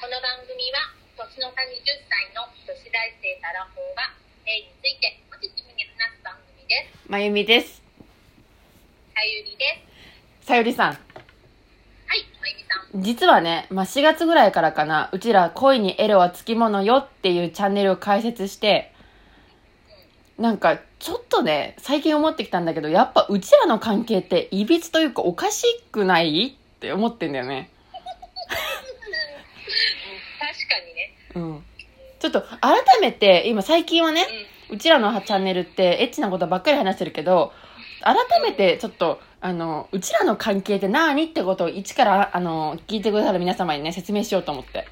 この番組は年の差20歳の女子大生たらほうが性についてポジティブに話す番組です。まゆみです。さゆりです。さゆりさん。はい、まゆみさん。実はね、まあ、4月ぐらいからかな、うちら恋にエロはつきものよっていうチャンネルを開設して、なんか、ちょっとね、最近思ってきたんだけど、やっぱうちらの関係って、いびつというかおかしくない？って思ってんだよね。確かにね。うん。ちょっと、改めて、今最近はね、うちらのチャンネルってエッチなことばっかり話してるけど、改めてちょっと、あの、うちらの関係って何ってことを一から、あの、聞いてくださる皆様にね、説明しようと思って。は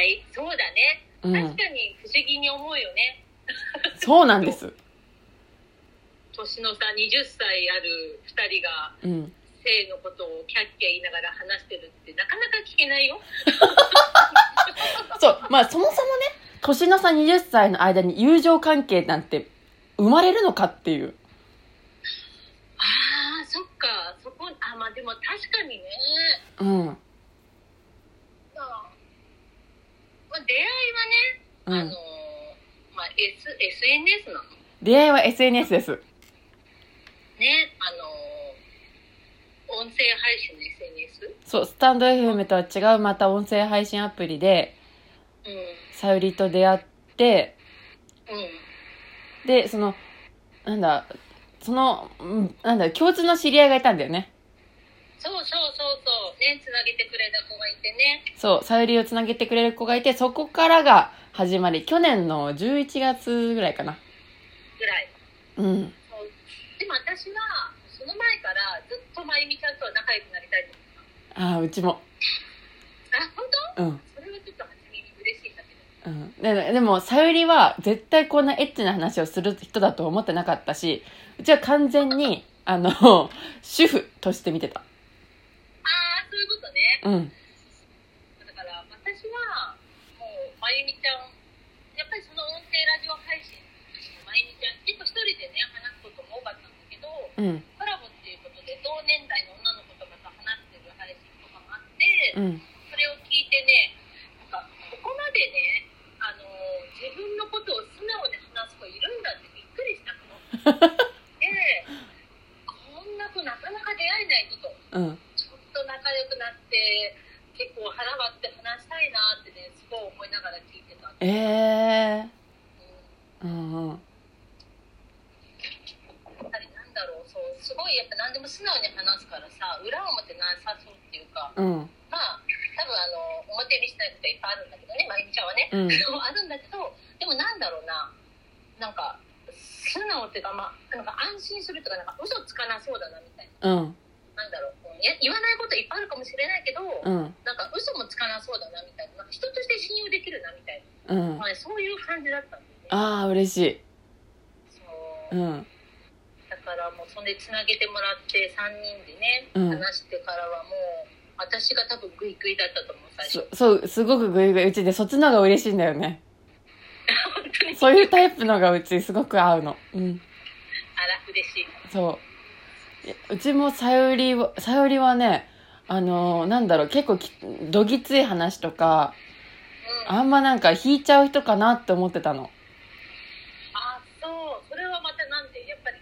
い、そうだね。うん確かに不思議に思うよね。そうなんです。年の差20歳ある2人がうん。性のことをキャッキャ言いながら話してるってなかなか聞けないよ。そう、まあそもそもね、年の差20歳の間に友情関係なんて生まれるのかっていう。ああ、そっか。そこ、あ、まあでも確かにね。うん。まあ、まあ、出会いはね、あのうん。まあ、S、SNS なの出会いは SNS です。ね、あの音声配信の SNS? そう、スタンド FM とは違うまた音声配信アプリで、うん。さゆりと出会って、うん。で、その、なんだ、その、うんなんだ、共通の知り合いがいたんだよね。そうそうそうそう。ね、つなげてくれた子がいてね。そう、さゆりをつなげてくれる子がいて、そこからが始まり、去年の11月ぐらいかな。ぐらい。うん。私は、その前からずっとまゆみちゃんとは仲良くなりたいと思っああ、うちも。た。あ、本当？うん。それはちょっと初めに嬉しいんだけど。うん、ででも、さゆりは絶対こんなエッチな話をする人だと思ってなかったし、うちは完全に、あの、主婦として見てた。ああ、そういうことね。うん。だから私はもうまゆみちゃんやっぱりその音声ラジオ配信まゆみちゃん結構一人でね話すことも多かったんだけどうん。コラボっていうことで同年代の女の子とかと話してる配信とかもあって、うん。それを聞いてねなんかここまでねあの自分のことを素直に話す子いるんだってびっくりしたの。で こんな子なかなか出会えないぞと。うん。ちょっと仲良くなって結構腹割って話したいなってねすごい思いながら聞いてた、うん、ええー。うんうん。やっぱりなんだろうそうすごいやっぱ何でも素直に話すからさ裏表なさそうっていうかうん。まあ多分あの表にしたいこといっぱいあるんだけどねまゆみちゃんはね、うん あるんだけどでもなんだろうななんか素直っていうかまあなんか安心するとかなんか嘘つかなそうだなみたいうん。ななんだろう言わないこといっぱいあるかもしれないけど、うん。なんか嘘もつかなそうだなみたいななんか人として信用できるなみたいなうん。まあね、そういう感じだったんだよね。ああ、嬉しい。そううん。だからもうそんでつなげてもらって3人でね、うん話してからはもう私が多分グイグイだったと思う最初そそう、すごくグイグイ。うちでそっちの方が嬉しいんだよね。本当にそういうタイプのがうちすごく合うの。うん。あら嬉しいそういや。うちもさゆりは、さゆりはね、あのーなんだろう、結構きどぎつい話とか、うんああんまなんか引いちゃう人かなって思ってたの。そうそれはまたなんでやっぱり年かな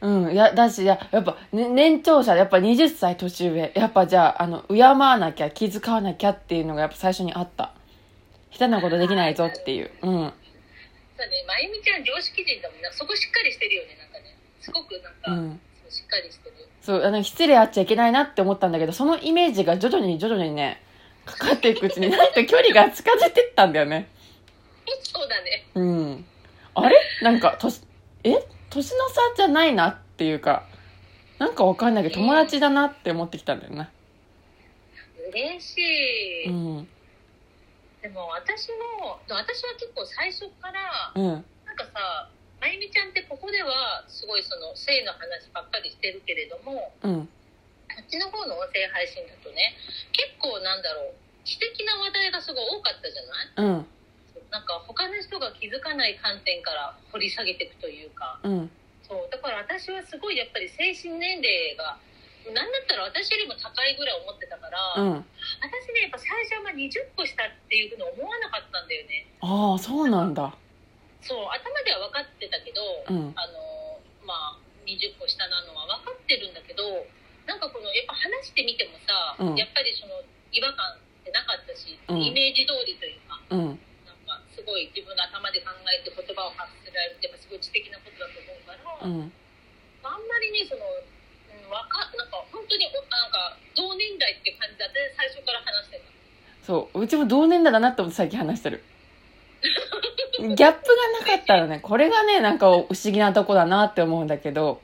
うん、いや、だし、ややっぱ、ね、年長者、やっぱ20歳年上。やっぱじゃあ、あの、敬わなきゃ、気遣わなきゃっていうのがやっぱ最初にあった。下手なことできないぞっていう。うん。そうねまゆみちゃん常識人だもんなそこしっかりしてるよねなんかねすごくなんか、うん。そうしっかりしてるそう、あの、失礼あっちゃいけないなって思ったんだけど、そのイメージが徐々に徐々にね、かかっていくうちに、なんか距離が近づいてったんだよね。そうだねうん。あれ？なんか、年、え？年の差じゃないなっていうか、なんかわかんないけど、友達だなって思ってきたんだよな。嬉しい、うん。でも私も私は結構最初からうん。なんかさまゆみちゃんってここではすごいその性の話ばっかりしてるけれどもうん。こっちの方の音声配信だとね結構なんだろう知的な話題がすごい多かったじゃない？うん。なんか他の人が気づかない観点から掘り下げていくというか。うん。そう。だから私はすごいやっぱり精神年齢がなんだったら私よりも高いぐらい思ってたから、うん。私ねやっぱ最初はまあ20個したっていうふうに思わなかったんだよね。ああそうなんだ。そう。頭では分かってたけど、うん。あのまあ20個下なのは分かってるんだけどなんかこのやっぱ話してみてもさ、うん。やっぱりその違和感ってなかったし、うん。イメージ通りというか。うんごい自分の頭で考えて言葉を発せられるってやっぱすごい知的なことだと思うから、うん。あんまりねその、うん、わかなんか本当におなんか同年代って感じだって最初から話してた。そううちも同年代だなって思って最近話してる。ギャップがなかったらね これがねなんか不思議なとこだなって思うんだけど。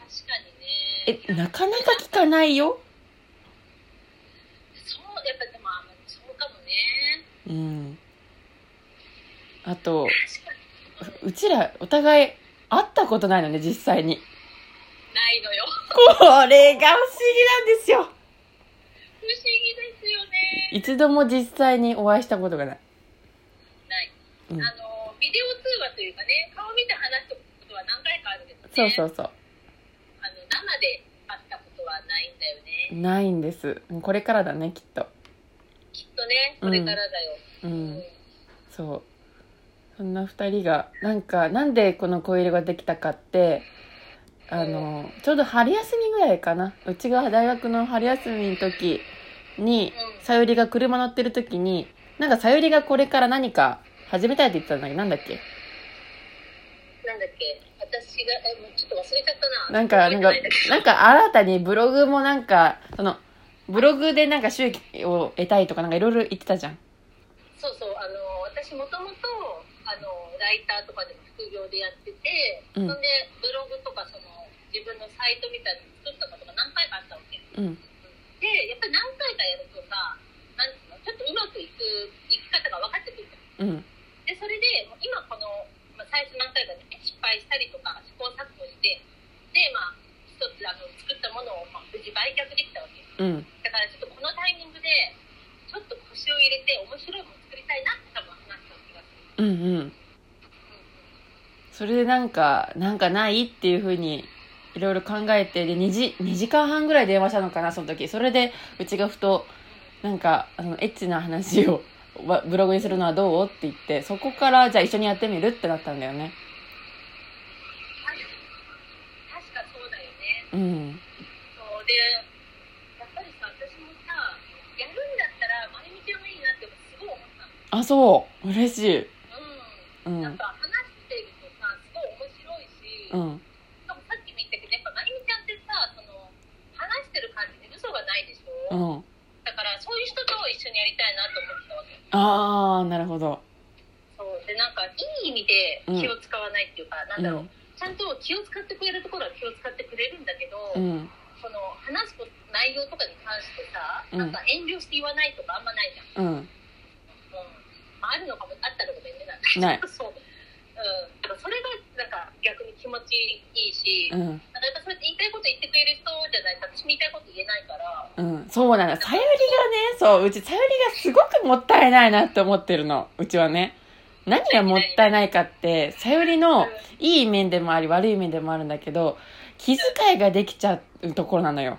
確かにね。えなかなか聞かないよ？そうやっぱうん。あとうちらお互い会ったことないのね実際に。ないのよ。これが不思議なんですよ。不思議ですよね。一度も実際にお会いしたことがない。ない、うん。あのビデオ通話というかね顔見て話したことは何回かあるけどね。そうそうそう。あの生で会ったことはないんだよね。ないんです。これからだねきっとねこれからだよ、ううん。んそう。そんな2人がなんかなんでこの恋色ができたかってあのちょうど春休みぐらいかな。うちが大学の春休みの時にうん。さゆりが車乗ってる時になんかさゆりがこれから何か始めたいって言ってたんだけどなんだっけ？なんだっけ？私がえもうちょっと忘れちゃったな。なんかなんかなんか新たにブログもなんかそのブログでなんか収益を得たいとかなんかいろいろ言ってたじゃん。そうそう。あの私もともとあのライターとかでも副業でやってて、うん。そんでブログとかその自分のサイトみたいなの作ったことが何回かあったわけ。うん。でやっぱり何回かやるとさなんていうのちょっとうまくいく生き方が分かってくるじゃん。うん。でそれで今この、まあ、最初何回かね失敗したりとか試行錯誤してでまあ一つあの作ったものを、まあ、無事売却できたわけうんだからちょっとこのタイミングでちょっと腰を入れて面白いもの作りたいなって多分話した気がするうんうんそれでなんかなんかないっていうふうにいろいろ考えてで 2, 時2時間半ぐらい電話したのかなその時。それでうちがふとなんかあのエッチな話をわブログにするのはどう？って言ってそこからじゃあ一緒にやってみるってなったんだよね。確かそうだよね。うん。そうでやっぱりさ私もさやるんだったらまゆみちゃんがいいなってすごい思ったの。あそう。嬉しい。うん、うん。やっぱ話してるとさすごい面白いし、うん。しかもさっきも言ったけどやっぱまゆみちゃんってさその話してる感じで嘘がないでしょ、うん。だからそういう人と一緒にやりたいなと思ってたわけああなるほど。そう。でなんかいい意味で気を使わないっていうか、なんだろう、うん。ちゃんと気を使ってくれるところは気を使ってくれるんだけど、うん。その話すこと内容とかに関してさ、うん。なんか遠慮して言わないとかあんまないじゃん、うん。うん。まあ、あるのかもあったのかもしれないない。そう、うん、だからそれがなんか逆に気持ちいいし、うんなんかやっぱそうやって言いたいこと言ってくれる人じゃないと私も言いたいこと言えないからうん、そうなの。さゆりがね、そう、うちさゆりがすごくもったいないなって思ってるの。うちはね。何がもったいないかって、さゆりのいい面でもあり悪い面でもあるんだけど、気遣いができちゃうところなのよ。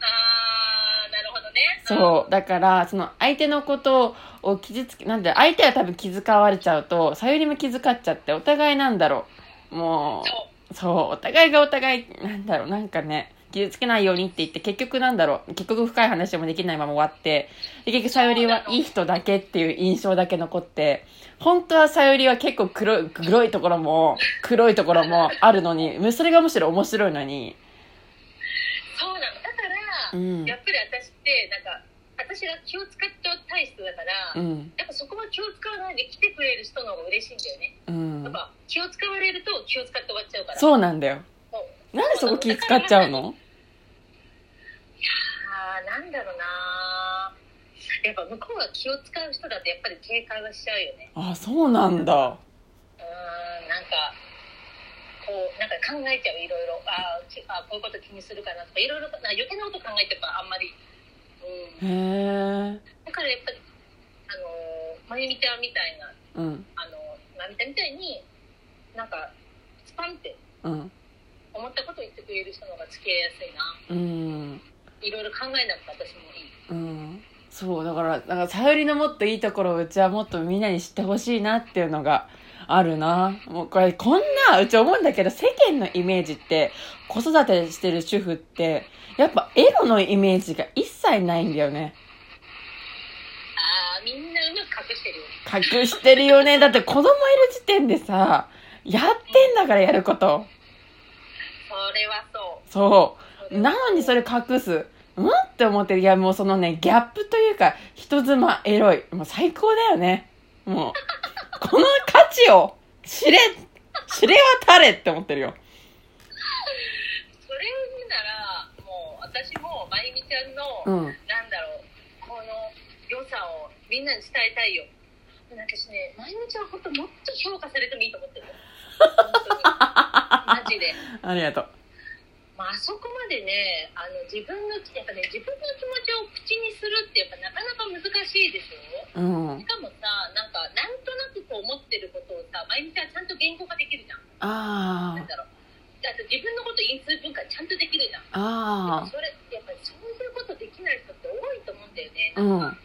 あーなるほどねそう。だから、その相手のことを傷つけ、なんで、相手は多分気遣われちゃうと、さゆりも気遣っちゃって、お互いなんだろう。も、そうそう、お互いがお互い、なんだろう、なんかね、傷つけないようにって言って、結局なんだろう、結局深い話もできないまま終わって、で結局さゆりはいい人だけっていう印象だけ残って、本当はさゆりは結構黒い、黒いところも、黒いところもあるのに、それがむしろ面白いのに、うん。やっぱり私ってなんか私が気を使っちゃう体質だから、うん、やっぱそこは気を使わないで来てくれる人の方が嬉しいんだよね、うん。やっ。ぱ気を使われると気を使って終わっちゃうから。そうなんだよ。なんでそこ気使っちゃうの？あーなんだろうなやっぱ向こうが気を使う人だとやっぱり警戒はしちゃうよね。あ、そうなんだ。うーんなんかこうなんか考えちゃういろいろああこういうこと気にするかなとかいろいろなんか余計なこと考えてるからあんまり、うん、へえ。だからやっぱりあのーまゆみちゃんみたいなうん、あのまゆみちゃんみたいになんかスパンってうん。思ったことを言ってくれる人の方が付き合いやすいな。うん。いろいろ考えなくて私もいい。うん。そうだからだからさゆりのもっといいところをうちはもっとみんなに知ってほしいなっていうのがあるな。もうこれこんなうち思うんだけど世間のイメージって子育てしてる主婦ってやっぱエロのイメージが一切ないんだよね。ああみんなうまく隠してるよね。隠してるよね。だって子供いる時点でさやってんだからやること。それはそう。そう。なのにそれ隠す。うんって思ってる。いや、もうそのね、ギャップというか、人妻エロい。もう最高だよね。もう、この価値を知れ、知れ渡れって思ってるよ。それを言うならもう私もまゆみちゃんの、うん。なんだろうこの良さをみんなに伝えたいよ私ねまゆみちゃん本当もっと評価されてもいいと思ってるマジで、ありがとう。まあ、あそこまでねあの自分のやっぱね自分の気持ちを口にするってやっぱなかなか難しいでしょ？うんし。かもさなんかなんとなくこう思ってることをさまゆみちゃんちゃんと言語化できるじゃんあなんだろうあと自分のこと因数分解ちゃんとできるじゃんあ。あそれってやっぱりそういうことできない人って多いと思うんだよねあ。うん。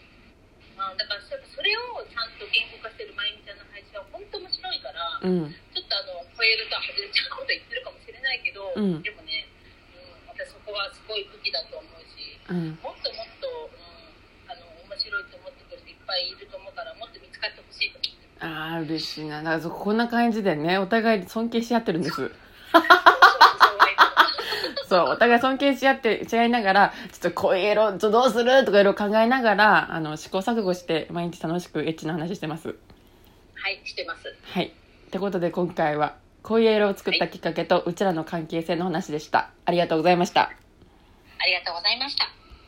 まあ、だからそそれをちゃんと言語化してるまゆみちゃんの配信は本当面白いから、うん。ちょっとあの超えるとは外れちゃうこと言ってるかもしれないけど、うんでもね、ごい武器だと思うしうん。もっともっと、うん、あの面白いと思ってくれる人いっぱいいると思うからもっと見つかってほしいと思ってるああ、嬉しいな。だからそこんな感じでね、お互い尊敬し合ってるんです。そう、お互い尊敬し合って、し合いながら、ちょっとこういうエロ、ちょどうするとかいろいろ考えながら、あの、試行錯誤して、毎日楽しくエッチな話してます。はいしてますはい。ってことで今回は、こういうエロを作ったきっかけと、うちらの関係性の話でした。ありがとうございました。ありがとうございました。